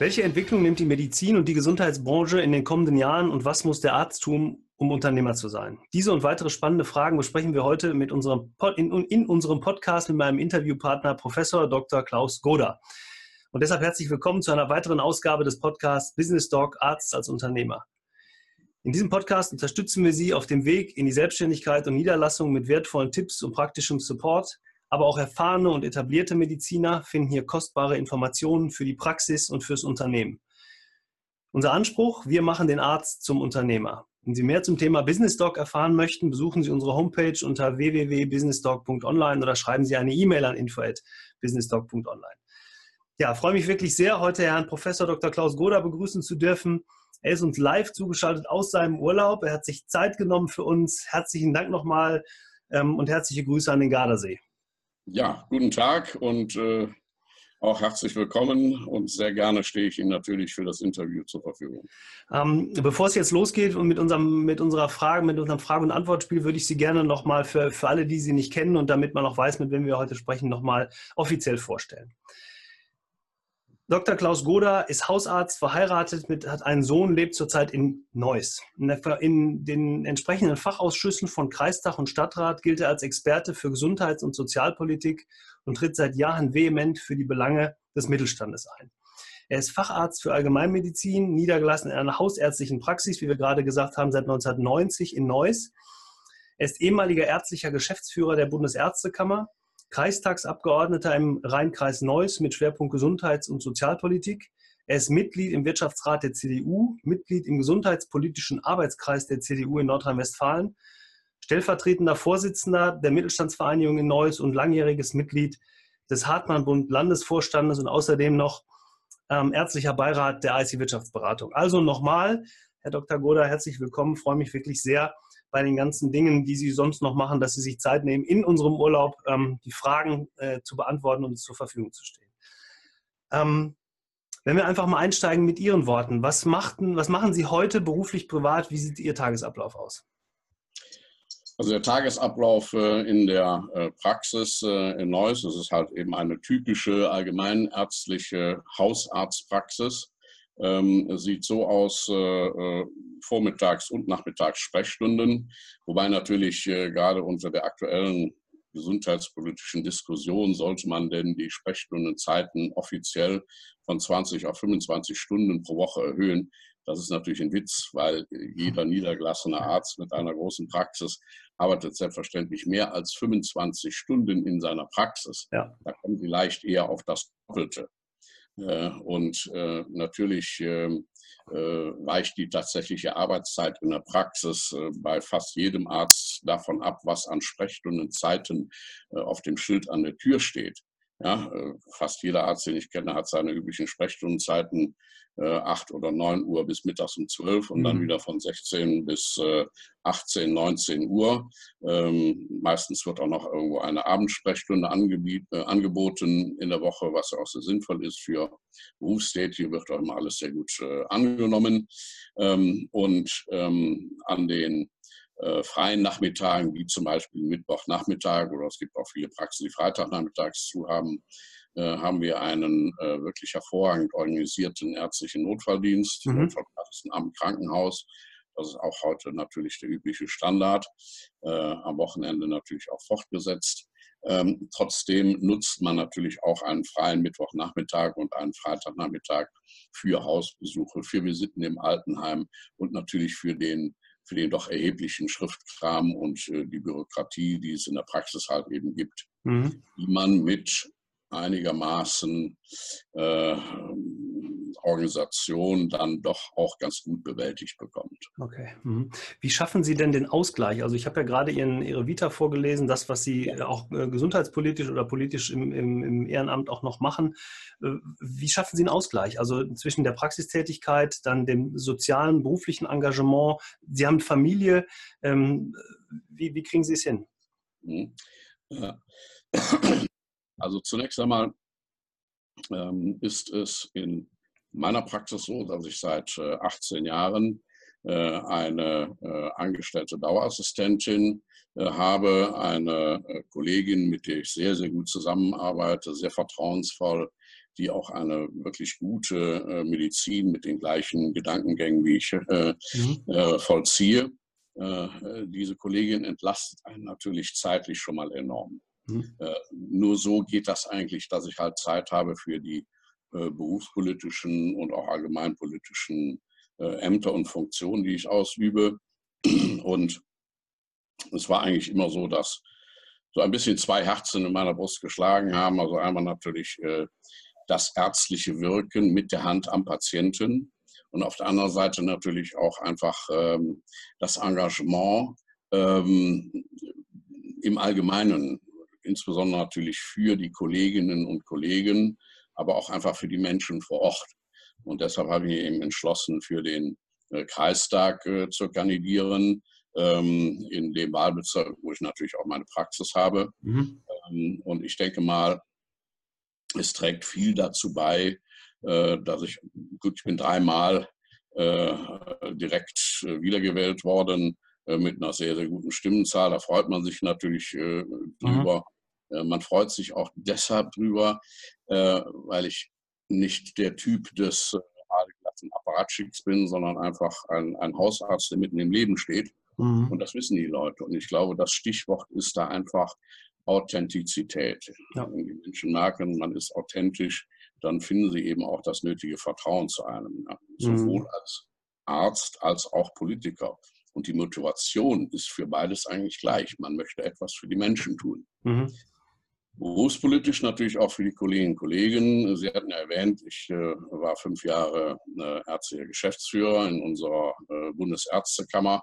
Welche Entwicklung nimmt die Medizin und die Gesundheitsbranche in den kommenden Jahren und was muss der Arzt tun, um Unternehmer zu sein? Diese und weitere spannende Fragen besprechen wir heute mit unserem in, in unserem Podcast mit meinem Interviewpartner Professor Dr. Klaus Goda. Und deshalb herzlich willkommen zu einer weiteren Ausgabe des Podcasts Business Dog Arzt als Unternehmer. In diesem Podcast unterstützen wir Sie auf dem Weg in die Selbstständigkeit und Niederlassung mit wertvollen Tipps und praktischem Support, aber auch erfahrene und etablierte Mediziner finden hier kostbare Informationen für die Praxis und fürs Unternehmen. Unser Anspruch, wir machen den Arzt zum Unternehmer. Wenn Sie mehr zum Thema Business Doc erfahren möchten, besuchen Sie unsere Homepage unter www.businessdoc.online oder schreiben Sie eine E-Mail an info@businessdoc.online. Ja, freue mich wirklich sehr, heute Herrn Professor Dr. Klaus Goda begrüßen zu dürfen. Er ist uns live zugeschaltet aus seinem Urlaub. Er hat sich Zeit genommen für uns. Herzlichen Dank nochmal ähm, und herzliche Grüße an den Gardasee. Ja, guten Tag und äh, auch herzlich willkommen und sehr gerne stehe ich Ihnen natürlich für das Interview zur Verfügung. Ähm, bevor es jetzt losgeht und mit unserem mit unserer Frage, mit unserem Frage- und Antwortspiel würde ich Sie gerne nochmal für, für alle, die Sie nicht kennen und damit man auch weiß, mit wem wir heute sprechen, nochmal offiziell vorstellen. Dr. Klaus Goda ist Hausarzt, verheiratet, mit, hat einen Sohn, lebt zurzeit in Neuss. In, der, in, den entsprechenden Fachausschüssen von Kreistag und Stadtrat gilt er als Experte für Gesundheits- und Sozialpolitik und tritt seit Jahren vehement für die Belange des Mittelstandes ein. Er ist Facharzt für Allgemeinmedizin, niedergelassen in einer hausärztlichen Praxis, wie wir gerade gesagt haben, seit 1990 in Neuss. Er ist ehemaliger ärztlicher Geschäftsführer der Bundesärztekammer Kreistagsabgeordneter im Rheinkreis Neuss mit Schwerpunkt Gesundheits- und Sozialpolitik. Er ist Mitglied im Wirtschaftsrat der CDU, Mitglied im gesundheitspolitischen Arbeitskreis der CDU in Nordrhein-Westfalen, stellvertretender Vorsitzender der Mittelstandsvereinigung in Neuss und langjähriges Mitglied des Hartmann-Bund Landesvorstandes und außerdem noch ähm, ärztlicher Beirat der IC Wirtschaftsberatung. Also nochmal, Herr Dr. Goda, herzlich willkommen. Freue mich wirklich sehr, bei den ganzen Dingen, die Sie sonst noch machen, dass Sie sich Zeit nehmen, in unserem Urlaub ähm, die Fragen äh, zu beantworten und zur Verfügung zu stehen. Ähm, wenn wir einfach mal einsteigen mit Ihren Worten, was, machten, was machen Sie heute beruflich, privat? Wie sieht Ihr Tagesablauf aus? Also der Tagesablauf äh, in der äh, Praxis äh, in Neuss, das ist halt eben eine typische allgemeinärztliche Hausarztpraxis ähm, sieht so aus, äh, äh, vormittags und nachmittags Sprechstunden, wobei natürlich äh, gerade unter der aktuellen gesundheitspolitischen Diskussion sollte man denn die Sprechstundenzeiten offiziell von 20 auf 25 Stunden pro Woche erhöhen. Das ist natürlich ein Witz, weil jeder niedergelassene Arzt mit einer großen Praxis arbeitet selbstverständlich mehr als 25 Stunden in seiner Praxis. Ja. Da kommen Sie leicht eher auf das Doppelte. Äh, und äh, natürlich ähm, äh, weicht die tatsächliche Arbeitszeit in der Praxis bei fast jedem Arzt davon ab, was an Sprechstundenzeiten auf dem Schild an der Tür steht. Ja, fast jeder Arzt, den ich kenne, hat seine üblichen Sprechstundenzeiten äh, 8 oder 9 Uhr bis mittags um 12 und mhm. dann wieder von 16 bis äh, 18, 19 Uhr. Ähm, meistens wird auch noch irgendwo eine Abendsprechstunde äh, angeboten in der Woche, was auch sehr sinnvoll ist für Berufstätige, wird auch immer alles sehr gut äh, angenommen. Ähm, und ähm, an den äh, freien Nachmittagen, wie zum Beispiel Mittwochnachmittag oder es gibt auch viele Praxen, die Freitagnachmittags zu haben, äh, haben wir einen äh, wirklich hervorragend organisierten ärztlichen Notfalldienst, mhm. Notfallpraxen am Krankenhaus. Das ist auch heute natürlich der übliche Standard, am Wochenende natürlich auch fortgesetzt. Ähm, trotzdem nutzt man natürlich auch einen freien Mittwochnachmittag und einen Freitagnachmittag für Hausbesuche, für Visiten im Altenheim und natürlich für den für den doch erheblichen Schriftkram und äh, die Bürokratie, die es in der Praxis halt eben gibt, mhm. die man mit einigermaßen äh, Organisation dann doch auch ganz gut bewältigt bekommt. Okay. Mhm. Wie schaffen Sie denn den Ausgleich? Also ich habe ja gerade Ihren, Ihre Vita vorgelesen, das, was Sie ja. auch äh, gesundheitspolitisch oder politisch im, im, im, Ehrenamt auch noch machen. Äh, wie schaffen Sie einen Ausgleich? Also zwischen der Praxistätigkeit, dann dem sozialen, beruflichen Engagement. Sie haben Familie. Ähm, wie, wie, kriegen Sie es hin? Mhm. Also zunächst einmal ähm, ist es in meiner Praxis so, dass ich seit äh, 18 Jahren äh, eine äh, angestellte Dauerassistentin äh, habe, eine äh, Kollegin, mit der ich sehr, sehr gut zusammenarbeite, sehr vertrauensvoll, die auch eine wirklich gute äh, Medizin mit den gleichen Gedankengängen wie ich äh, mhm. äh, vollziehe. Äh, diese Kollegin entlastet einen natürlich zeitlich schon mal enorm. Mhm. Äh, nur so geht das eigentlich, dass ich halt Zeit habe für die äh, berufspolitischen und auch allgemeinpolitischen Ämter und Funktionen, die ich ausübe. Und es war eigentlich immer so, dass so ein bisschen zwei Herzen in meiner Brust geschlagen haben. Also einmal natürlich das ärztliche Wirken mit der Hand am Patienten und auf der anderen Seite natürlich auch einfach ähm, das Engagement ähm, im Allgemeinen, insbesondere natürlich für die Kolleginnen und Kollegen, aber auch einfach für die Menschen vor Ort. Und deshalb habe ich eben entschlossen, für den äh, Kreistag äh, zu kandidieren, ähm, in dem Wahlbezirk, wo ich natürlich auch meine Praxis habe. Mhm. Ähm, und ich denke mal, es trägt viel dazu bei, äh, dass ich, gut, ich bin dreimal direkt äh, wiedergewählt worden mit einer sehr, sehr guten Stimmenzahl. Da freut man sich natürlich drüber. Mhm. Man freut sich auch deshalb drüber, weil ich nicht der Typ des aalglatten Apparatschicks bin, sondern einfach ein, ein Hausarzt, der mitten im Leben steht. Mhm. Und das wissen die Leute. Und ich glaube, das Stichwort ist da einfach Authentizität. Ja. Wenn die Menschen merken, man ist authentisch, dann finden sie eben auch das nötige Vertrauen zu einem, ja. sowohl mhm. als Arzt als auch Politiker. Und die Motivation ist für beides eigentlich gleich. Man möchte etwas für die Menschen tun. Mhm. Berufspolitisch natürlich auch für die Kolleginnen und Kollegen. Sie hatten ja erwähnt, ich äh, war fünf Jahre äh, ärztlicher Geschäftsführer in unserer äh, Bundesärztekammer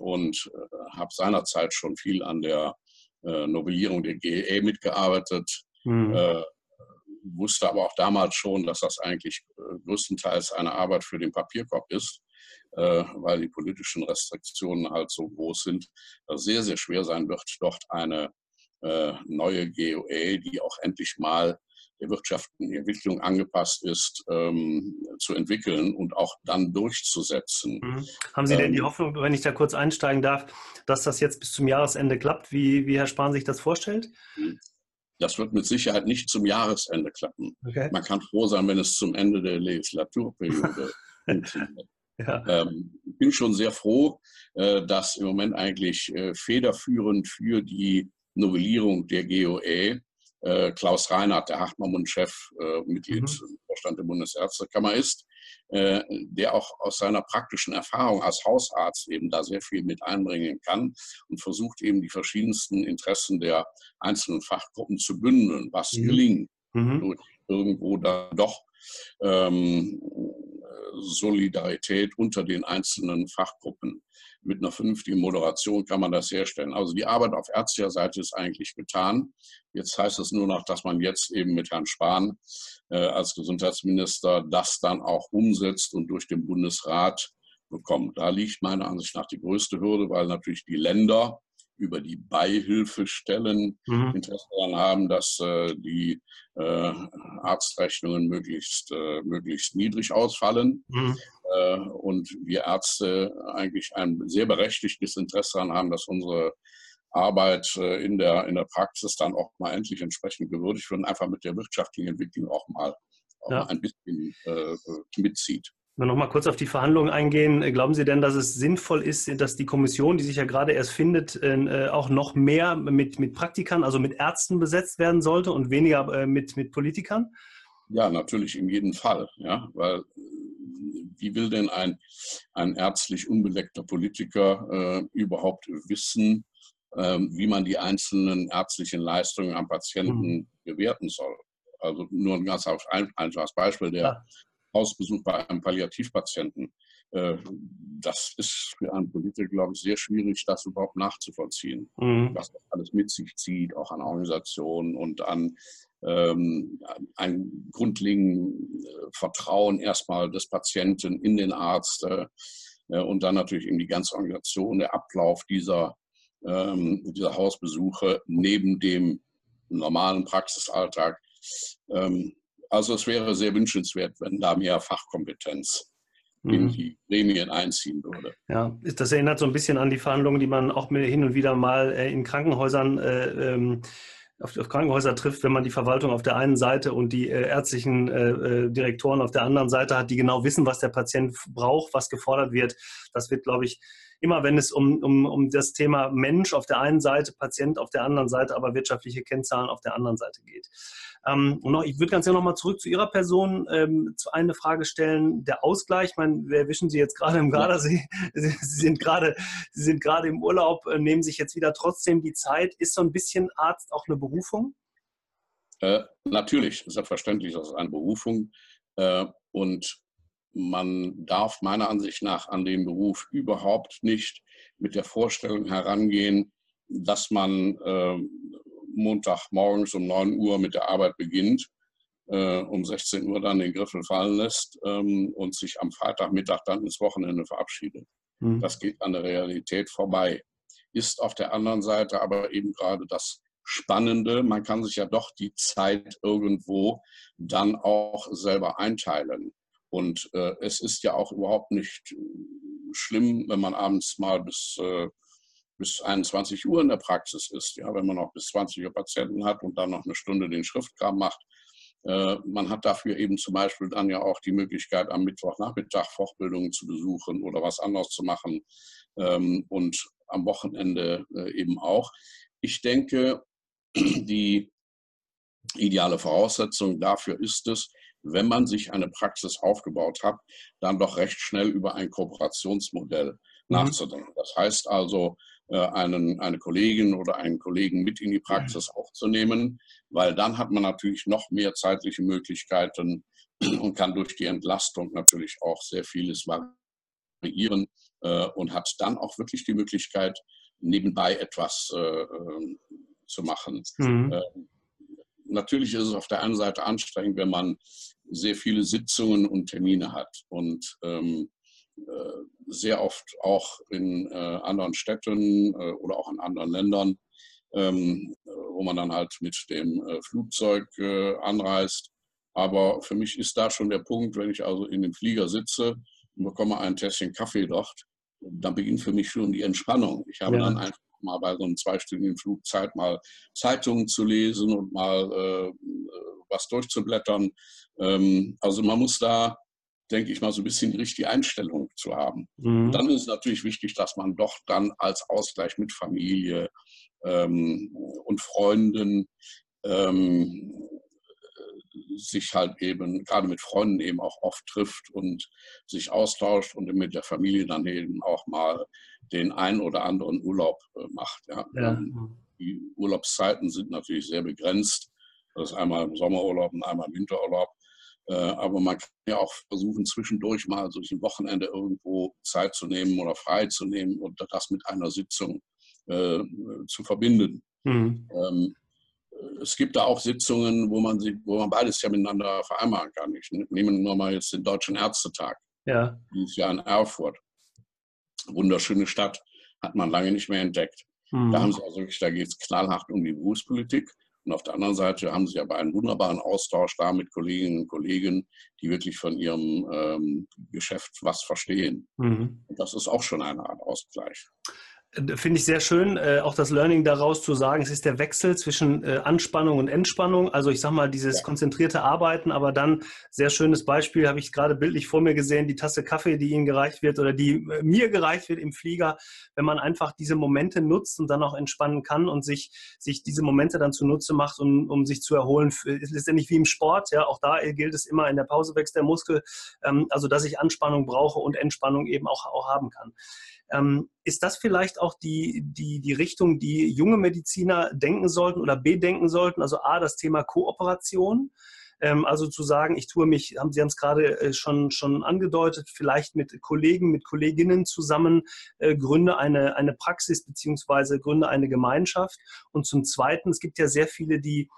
und habe seinerzeit schon viel an der Novellierung der GEE mitgearbeitet. Mhm. Wusste aber auch damals schon, dass das eigentlich größtenteils eine Arbeit für den Papierkorb ist, weil die politischen Restriktionen halt so groß sind, dass es sehr, sehr schwer sein wird, dort eine neue GOE, die auch endlich mal der wirtschaftlichen Entwicklung angepasst ist, ähm, zu entwickeln und auch dann durchzusetzen. Mhm. Haben Sie denn die ähm, Hoffnung, wenn ich da kurz einsteigen darf, dass das jetzt bis zum Jahresende klappt, wie, wie Herr Spahn sich das vorstellt? Das wird mit Sicherheit nicht zum Jahresende klappen. Okay. Man kann froh sein, wenn es zum Ende der Legislaturperiode funktioniert. Ja. Ähm, ich bin schon sehr froh, äh, dass im Moment eigentlich äh, federführend für die Novellierung der GOE äh, Klaus Reinhardt, der Hartmann-Chef, äh, Mitglied mhm. im Vorstand der Bundesärztekammer ist, äh, der auch aus seiner praktischen Erfahrung als Hausarzt eben da sehr viel mit einbringen kann und versucht eben die verschiedensten Interessen der einzelnen Fachgruppen zu bündeln, was mhm. gelingt. Mhm. Irgendwo da doch ähm, Solidarität unter den einzelnen Fachgruppen. Mit einer vernünftigen Moderation kann man das herstellen. Also die Arbeit auf ärztlicher Seite ist eigentlich getan. Jetzt heißt es nur noch, dass man jetzt eben mit Herrn Spahn äh, als Gesundheitsminister das dann auch umsetzt und durch den Bundesrat bekommt. Da liegt meiner Ansicht nach die größte Hürde, weil natürlich die Länder über die Beihilfestellen mhm. Interesse daran haben, dass äh, die äh, Arztrechnungen möglichst, äh, möglichst niedrig ausfallen. Mhm. Äh, und wir Ärzte eigentlich ein sehr berechtigtes Interesse daran haben, dass unsere Arbeit äh, in der, in der Praxis dann auch mal endlich entsprechend gewürdigt wird und einfach mit der wirtschaftlichen Entwicklung auch mal, auch ja. mal ein bisschen äh, mitzieht. Wenn wir noch mal kurz auf die Verhandlungen eingehen, glauben Sie denn, dass es sinnvoll ist, dass die Kommission, die sich ja gerade erst findet, äh, auch noch mehr mit, mit Praktikern, also mit Ärzten besetzt werden sollte und weniger äh, mit, mit Politikern? Ja, natürlich in jedem Fall. Ja, weil wie will denn ein, ein ärztlich unbeleckter Politiker äh, überhaupt wissen, äh, wie man die einzelnen ärztlichen Leistungen am Patienten mhm. bewerten soll? Also nur ein ganz einfaches Beispiel. Der. Hausbesuch bei einem Palliativpatienten. Äh, das ist für einen Politiker, glaube ich, sehr schwierig, das überhaupt nachzuvollziehen, mhm. was das alles mit sich zieht, auch an Organisationen und an ähm, ein grundlegendes äh, Vertrauen erstmal des Patienten in den Arzt äh, und dann natürlich in die ganze Organisation, der Ablauf dieser, ähm, dieser Hausbesuche neben dem normalen Praxisalltag. Ähm, also es wäre sehr wünschenswert, wenn da mehr Fachkompetenz in mhm. die Gremien einziehen würde. Ja, das erinnert so ein bisschen an die Verhandlungen, die man auch hin und wieder mal äh, in Krankenhäusern äh, ähm, auf, auf, Krankenhäuser trifft, wenn man die Verwaltung auf der einen Seite und die äh, ärztlichen äh, Direktoren auf der anderen Seite hat, die genau wissen, was der Patient braucht, was gefordert wird. Das wird, glaube ich, immer wenn es um, um, um das Thema Mensch auf der einen Seite, Patient auf der anderen Seite, aber wirtschaftliche Kennzahlen auf der anderen Seite geht. Ähm, und noch, ich würde ganz gerne nochmal zurück zu Ihrer Person ähm, zu eine Frage stellen. Der Ausgleich, ich meine, wir erwischen Sie jetzt gerade im Gardasee, Sie, Sie sind gerade, Sie sind gerade im Urlaub, äh, nehmen sich jetzt wieder trotzdem die Zeit. Ist so ein bisschen Arzt auch eine Berufung? Äh, natürlich, selbstverständlich, das ist eine Berufung. Äh, und man darf meiner Ansicht nach an den Beruf überhaupt nicht mit der Vorstellung herangehen, dass man äh, Montagmorgens um 9 Uhr mit der Arbeit beginnt, äh, um 16 Uhr dann den Griffel fallen lässt ähm, und sich am Freitagmittag dann ins Wochenende verabschiedet. Mhm. Das geht an der Realität vorbei. Ist auf der anderen Seite aber eben gerade das Spannende, man kann sich ja doch die Zeit irgendwo dann auch selber einteilen. Und äh, es ist ja auch überhaupt nicht äh, schlimm, wenn man abends mal bis äh, bis 21 Uhr in der Praxis ist. Ja, wenn man noch bis 20 Uhr Patienten hat und dann noch eine Stunde den Schriftkram macht. Äh, man hat dafür eben zum Beispiel dann ja auch die Möglichkeit, am Mittwochnachmittag Fortbildungen zu besuchen oder was anderes zu machen ähm, und am Wochenende äh, eben auch. Ich denke, die ideale Voraussetzung dafür ist es, wenn man sich eine Praxis aufgebaut hat, dann doch recht schnell über ein Kooperationsmodell mhm. nachzudenken. Das heißt also, einen, eine Kollegin oder einen Kollegen mit in die Praxis aufzunehmen, weil dann hat man natürlich noch mehr zeitliche Möglichkeiten und kann durch die Entlastung natürlich auch sehr vieles variieren äh, und hat dann auch wirklich die Möglichkeit, nebenbei etwas äh, ähm, zu machen. Mhm. Äh, natürlich ist es auf der einen Seite anstrengend, wenn man sehr viele Sitzungen und Termine hat und ähm, äh, sehr oft auch in äh, anderen Städten äh, oder auch in anderen Ländern, ähm, wo man dann halt mit dem Flugzeug anreist. Aber für mich ist da schon der Punkt, wenn ich also in dem Flieger sitze und bekomme ein Tässchen Kaffee dort, dann beginnt für mich schon die Entspannung. Ich habe ja. dann einfach mal bei so einem zweistündigen Flug Zeit, mal Zeitungen zu lesen und mal äh, was durchzublättern. Ähm, also man muss da denke ich mal, so ein bisschen die richtige Einstellung zu haben. Mhm. Dann ist es natürlich wichtig, dass man doch dann als Ausgleich mit Familie ähm, und Freunden ähm, sich halt eben, gerade mit Freunden eben auch oft trifft und sich austauscht und mit der Familie dann eben auch mal den einen oder anderen Urlaub äh, macht. Ja. ja. Die Urlaubszeiten sind natürlich sehr begrenzt. Das ist einmal im Sommerurlaub und einmal im Winterurlaub. Äh, aber man kann ja auch versuchen, zwischendurch mal durch ein Wochenende irgendwo Zeit zu nehmen oder frei zu nehmen und das mit einer Sitzung äh, zu verbinden. Mhm. Ähm, es gibt da auch Sitzungen, wo man, sie, wo man beides ja miteinander vereinbaren kann. Ich nehme nur mal jetzt den Deutschen Ärztetag. Ja. Dieses Jahr in Erfurt. Wunderschöne Stadt, hat man lange nicht mehr entdeckt. Mhm. Da haben sie also wirklich, da geht es knallhart um die Berufspolitik. Und auf der anderen Seite haben sie aber einen wunderbaren Austausch da mit Kolleginnen und Kollegen, die wirklich von ihrem ähm, Geschäft was verstehen. Mhm. Und das ist auch schon eine Art Ausgleich. Finde ich sehr schön, äh, auch das Learning daraus zu sagen, es ist der Wechsel zwischen äh, Anspannung und Entspannung. Also ich sage mal, dieses ja. konzentrierte Arbeiten, aber dann sehr schönes Beispiel, habe ich gerade bildlich vor mir gesehen, die Tasse Kaffee, die Ihnen gereicht wird oder die äh, mir gereicht wird im Flieger, wenn man einfach diese Momente nutzt und dann auch entspannen kann und sich, sich diese Momente dann zunutze macht, um, um sich zu erholen. Es ist letztendlich wie im Sport, ja, auch da gilt es immer, in der Pause wächst der Muskel, ähm, also dass ich Anspannung brauche und Entspannung eben auch, auch haben kann. Ähm, ist das vielleicht auch die, die, die Richtung, die junge Mediziner denken sollten oder bedenken sollten? Also A, das Thema Kooperation. Ähm, also zu sagen, ich tue mich, haben Sie haben es gerade äh, schon, schon angedeutet, vielleicht mit Kollegen, mit Kolleginnen zusammen äh, gründe eine, eine Praxis beziehungsweise gründe eine Gemeinschaft. Und zum Zweiten, es gibt ja sehr viele, die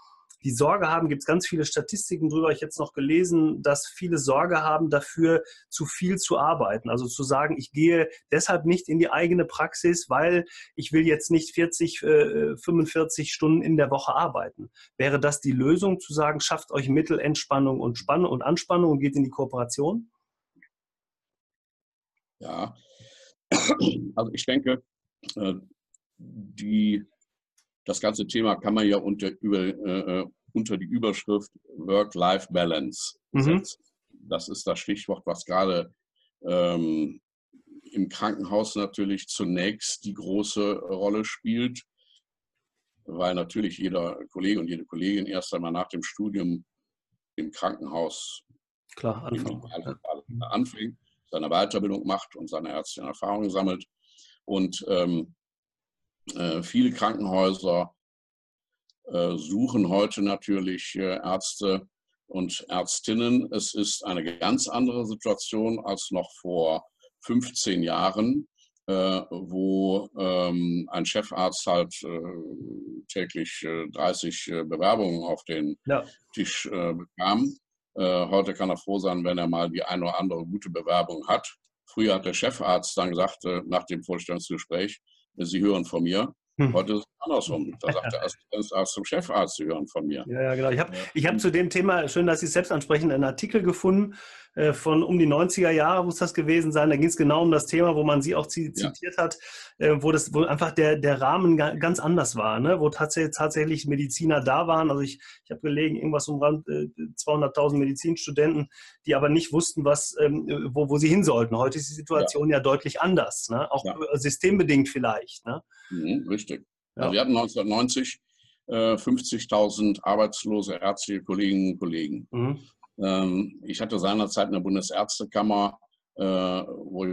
die Sorge haben, gibt es ganz viele Statistiken drüber, ich jetzt noch gelesen, dass viele Sorge haben dafür, zu viel zu arbeiten. Also zu sagen, ich gehe deshalb nicht in die eigene Praxis, weil ich will jetzt nicht 40, äh, 45 Stunden in der Woche arbeiten. Wäre das die Lösung, zu sagen, schafft euch Mittel, Entspannung und Spannung und Anspannung und geht in die Kooperation? Ja, also ich denke, äh, die das ganze Thema kann man ja unter, über, äh, unter die Überschrift Work-Life-Balance mhm. setzen. Das ist das Stichwort, was gerade ähm, im Krankenhaus natürlich zunächst die große Rolle spielt, weil natürlich jeder Kollege und jede Kollegin erst einmal nach dem Studium im Krankenhaus Klar, anfängt, anfängt, seine Weiterbildung macht und seine ärztlichen Erfahrungen sammelt. Und ähm, äh, viele Krankenhäuser äh, suchen heute natürlich äh, Ärzte und Ärztinnen. Es ist eine ganz andere Situation als noch vor 15 Jahren, äh, wo ähm, ein Chefarzt halt äh, täglich äh, 30 äh, Bewerbungen auf den ja. Tisch äh, bekam. Äh, heute kann er froh sein, wenn er mal die eine oder andere gute Bewerbung hat. Früher hat der Chefarzt dann gesagt, nach dem Vorstellungsgespräch, Sie hören von mir. Hm. Heute ist es andersrum. Da sagt der Assistenzarzt zum Chefarzt, Sie hören von mir. Ja, ja genau. Ich habe ich hab zu dem Thema, schön, dass Sie es selbst ansprechen, einen Artikel gefunden von um die 90er Jahre, muss das gewesen sein. Da ging es genau um das Thema, wo man Sie auch zitiert ja. hat, äh, wo, das, wo einfach der, der Rahmen ganz anders war, ne? wo tatsächlich, tatsächlich Mediziner da waren. Also ich, ich habe gelegen, irgendwas um Rand äh, 200.000 Medizinstudenten, die aber nicht wussten, was, ähm, wo, wo sie hin sollten. Heute ist die Situation ja, ja deutlich anders, ne? auch ja. systembedingt vielleicht. Ne? Mhm, richtig. Also wir hatten 1990 äh, 50.000 arbeitslose ärztliche Kolleginnen und Kollegen. Mhm. Ähm, ich hatte seinerzeit in der Bundesärztekammer, äh, wo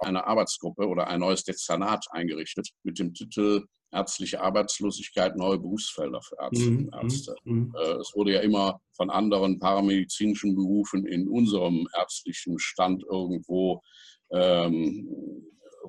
eine Arbeitsgruppe oder ein neues Dezernat eingerichtet mit dem Titel Ärztliche Arbeitslosigkeit, neue Berufsfelder für Ärztinnen und mhm, Ärzte. Mhm. Äh, es wurde ja immer von anderen paramedizinischen Berufen in unserem ärztlichen Stand irgendwo ähm,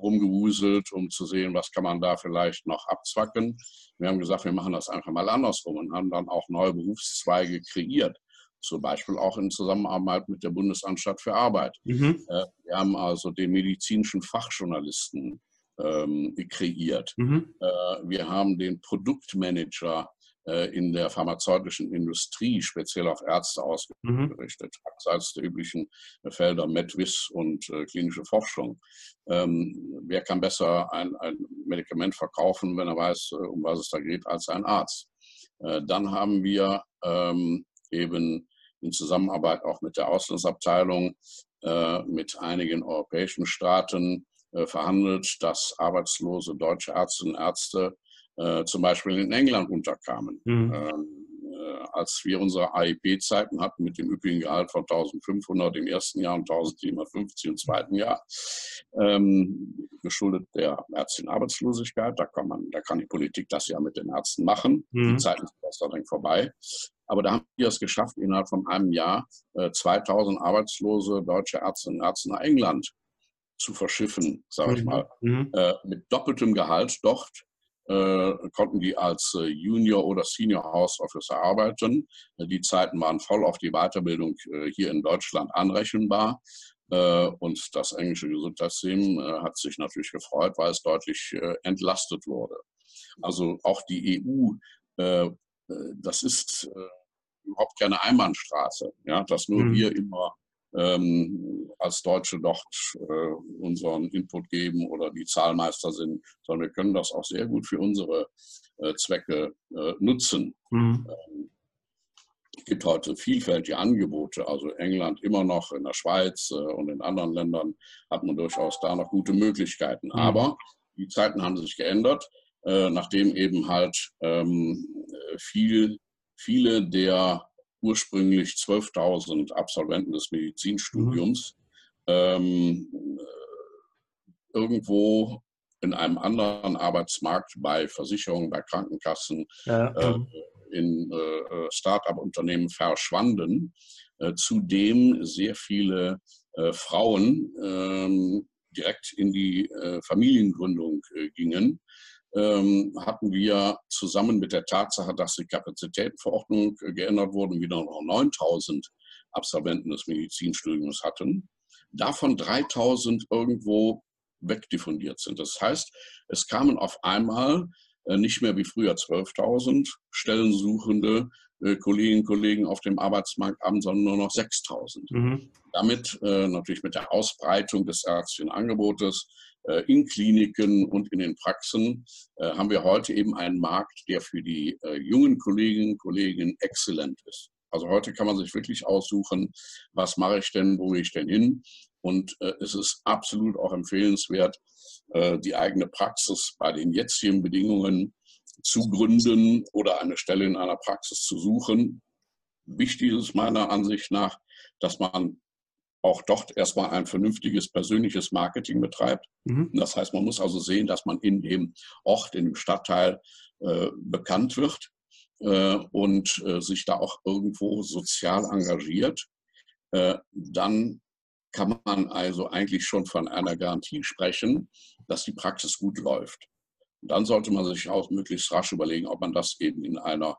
rumgewuselt, um zu sehen, was kann man da vielleicht noch abzwacken. Wir haben gesagt, wir machen das einfach mal andersrum und haben dann auch neue Berufszweige kreiert. Zum Beispiel auch in Zusammenarbeit mit der Bundesanstalt für Arbeit. Mhm. Äh, wir haben also den medizinischen Fachjournalisten ähm, kreiert. Mhm. Äh, wir haben den Produktmanager in der pharmazeutischen Industrie, speziell auf Ärzte ausgerichtet, mhm. abseits der üblichen Felder MedWis und äh, klinische Forschung. Ähm, wer kann besser ein, ein, Medikament verkaufen, wenn er weiß, äh, um was es da geht, als ein Arzt? Äh, dann haben wir ähm, eben in Zusammenarbeit auch mit der Auslandsabteilung äh, mit einigen europäischen Staaten äh, verhandelt, dass arbeitslose deutsche Ärztinnen und Ärzte äh, zum Beispiel in England unterkamen. Mhm. Ähm, äh, als wir unsere AIP-Zeiten hatten mit dem üppigen Gehalt von 1500 im ersten Jahr und 1750 im zweiten Jahr, ähm, geschuldet der ärztlichen Arbeitslosigkeit. Da kann, man, da kann die Politik das ja mit den Ärzten machen. Mhm. Die Zeiten sind dann vorbei. Aber da haben wir es geschafft, innerhalb von einem Jahr äh, 2000 arbeitslose deutsche Ärztinnen und Ärzte nach England zu verschiffen, sage ich mhm. mal, mhm. äh, mit doppeltem Gehalt dort konnten die als äh, Junior oder Senior House Officer arbeiten. Äh, die Zeiten waren voll auf die Weiterbildung hier in Deutschland anrechenbar. Und das englische Gesundheitssystem hat sich natürlich gefreut, weil es deutlich entlastet wurde. Also auch die EU, das ist überhaupt keine Einbahnstraße, ja, dass nur mhm. wir immer ähm, als Deutsche dort äh, unseren Input geben oder die Zahlmeister sind, sondern wir können das auch sehr gut für unsere äh, Zwecke äh, nutzen. Mhm. Ähm, es gibt heute vielfältige Angebote, also England immer noch, in der Schweiz äh, und in anderen Ländern hat man durchaus da noch gute Möglichkeiten. Mhm. Aber die Zeiten haben sich geändert, äh, nachdem eben halt ähm, viel, viele der ursprünglich 12.000 Absolventen des Medizinstudiums mhm. ähm, irgendwo in einem anderen Arbeitsmarkt bei Versicherungen, bei Krankenkassen, ja. äh, in äh, Start-up-Unternehmen verschwanden, äh, zudem sehr viele äh, Frauen ähm, direkt in die äh, Familiengründung äh, gingen ähm, hatten wir zusammen mit der Tatsache, dass die Kapazitätenverordnung geändert wurde und wieder noch 9000 Absolventen des Medizinstudiums hatten, davon 3000 irgendwo wegdiffundiert sind. Das heißt, es kamen auf einmal äh, nicht mehr wie früher 12.000 Stellensuchende äh, Kolleginnen und Kollegen auf dem Arbeitsmarkt an, sondern nur noch 6.000. Mhm. Damit äh, natürlich mit der Ausbreitung des ärztlichen Angebotes in Kliniken und in den Praxen äh, haben wir heute eben einen Markt, der für die äh, jungen Kolleginnen und Kollegen exzellent ist. Also heute kann man sich wirklich aussuchen, was mache ich denn, wo gehe ich denn hin. Und es ist absolut auch empfehlenswert, die eigene Praxis bei den jetzigen Bedingungen zu gründen oder eine Stelle in einer Praxis zu suchen. Wichtig ist meiner Ansicht nach, dass man auch dort erstmal ein vernünftiges persönliches Marketing betreibt. Mhm. Das heißt, man muss also sehen, dass man in dem Ort, in dem Stadtteil äh, bekannt wird äh, und äh, sich da auch irgendwo sozial engagiert. Äh, dann kann man also eigentlich schon von einer Garantie sprechen, dass die Praxis gut läuft. Dann sollte man sich auch möglichst rasch überlegen, ob man das eben in einer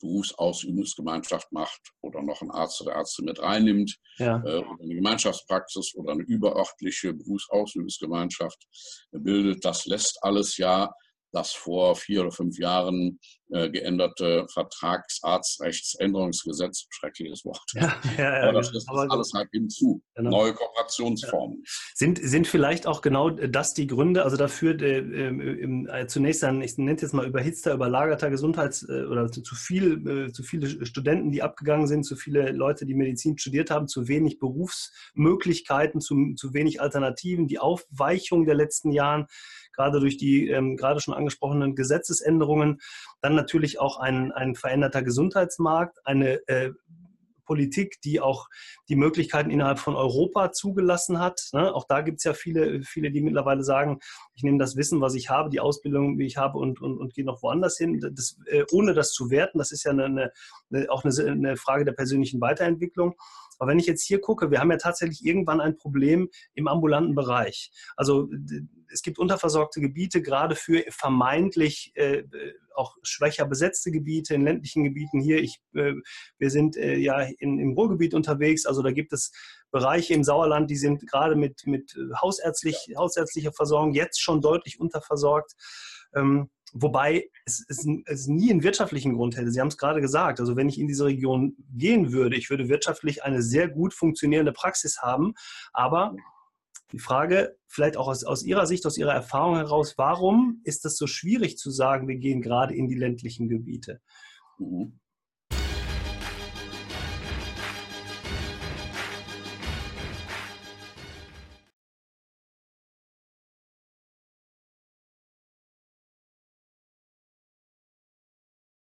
Berufsausübungsgemeinschaft macht oder noch ein Arzt oder Ärzte mit reinnimmt, ja. äh, oder eine Gemeinschaftspraxis oder eine überörtliche Berufsausübungsgemeinschaft bildet. Das lässt alles ja das vor vier oder fünf Jahren äh, geänderte Vertragsarztrechtsänderungsgesetz, schreckliches Wort. Ja, ja, ja, das ist alles halt hinzu. Genau. Neue Kooperationsformen. Sind, sind vielleicht auch genau das die Gründe, also dafür äh, äh, zunächst ein, ich nenne es jetzt mal überhitzter, überlagerter Gesundheits- äh, oder zu, zu, viel, äh, zu viele Studenten, die abgegangen sind, zu viele Leute, die Medizin studiert haben, zu wenig Berufsmöglichkeiten, zu, zu wenig Alternativen, die Aufweichung der letzten Jahren gerade durch die ähm, gerade schon angesprochenen Gesetzesänderungen. Dann natürlich auch ein, ein veränderter Gesundheitsmarkt, eine äh, Politik, die auch die Möglichkeiten innerhalb von Europa zugelassen hat. Ne? Auch da gibt es ja viele, viele, die mittlerweile sagen, ich nehme das Wissen, was ich habe, die Ausbildung, wie ich habe und, und, und gehe noch woanders hin, das, äh, ohne das zu werten. Das ist ja eine, eine, auch eine, eine Frage der persönlichen Weiterentwicklung. Aber wenn ich jetzt hier gucke, wir haben ja tatsächlich irgendwann ein Problem im ambulanten Bereich. Also es gibt unterversorgte Gebiete, gerade für vermeintlich äh, auch schwächer besetzte Gebiete in ländlichen Gebieten hier. Ich, äh, wir sind äh, ja in, im Ruhrgebiet unterwegs, also da gibt es Bereiche im Sauerland, die sind gerade mit, mit hausärztlich, hausärztlicher Versorgung jetzt schon deutlich unterversorgt. Ähm, Wobei es, es, es, nie einen wirtschaftlichen Grund hätte. Sie haben es gerade gesagt. Also wenn ich in diese Region gehen würde, ich würde wirtschaftlich eine sehr gut funktionierende Praxis haben. Aber die Frage, vielleicht auch aus, aus Ihrer Sicht, aus Ihrer Erfahrung heraus, warum ist es so schwierig zu sagen, wir gehen gerade in die ländlichen Gebiete? Mhm.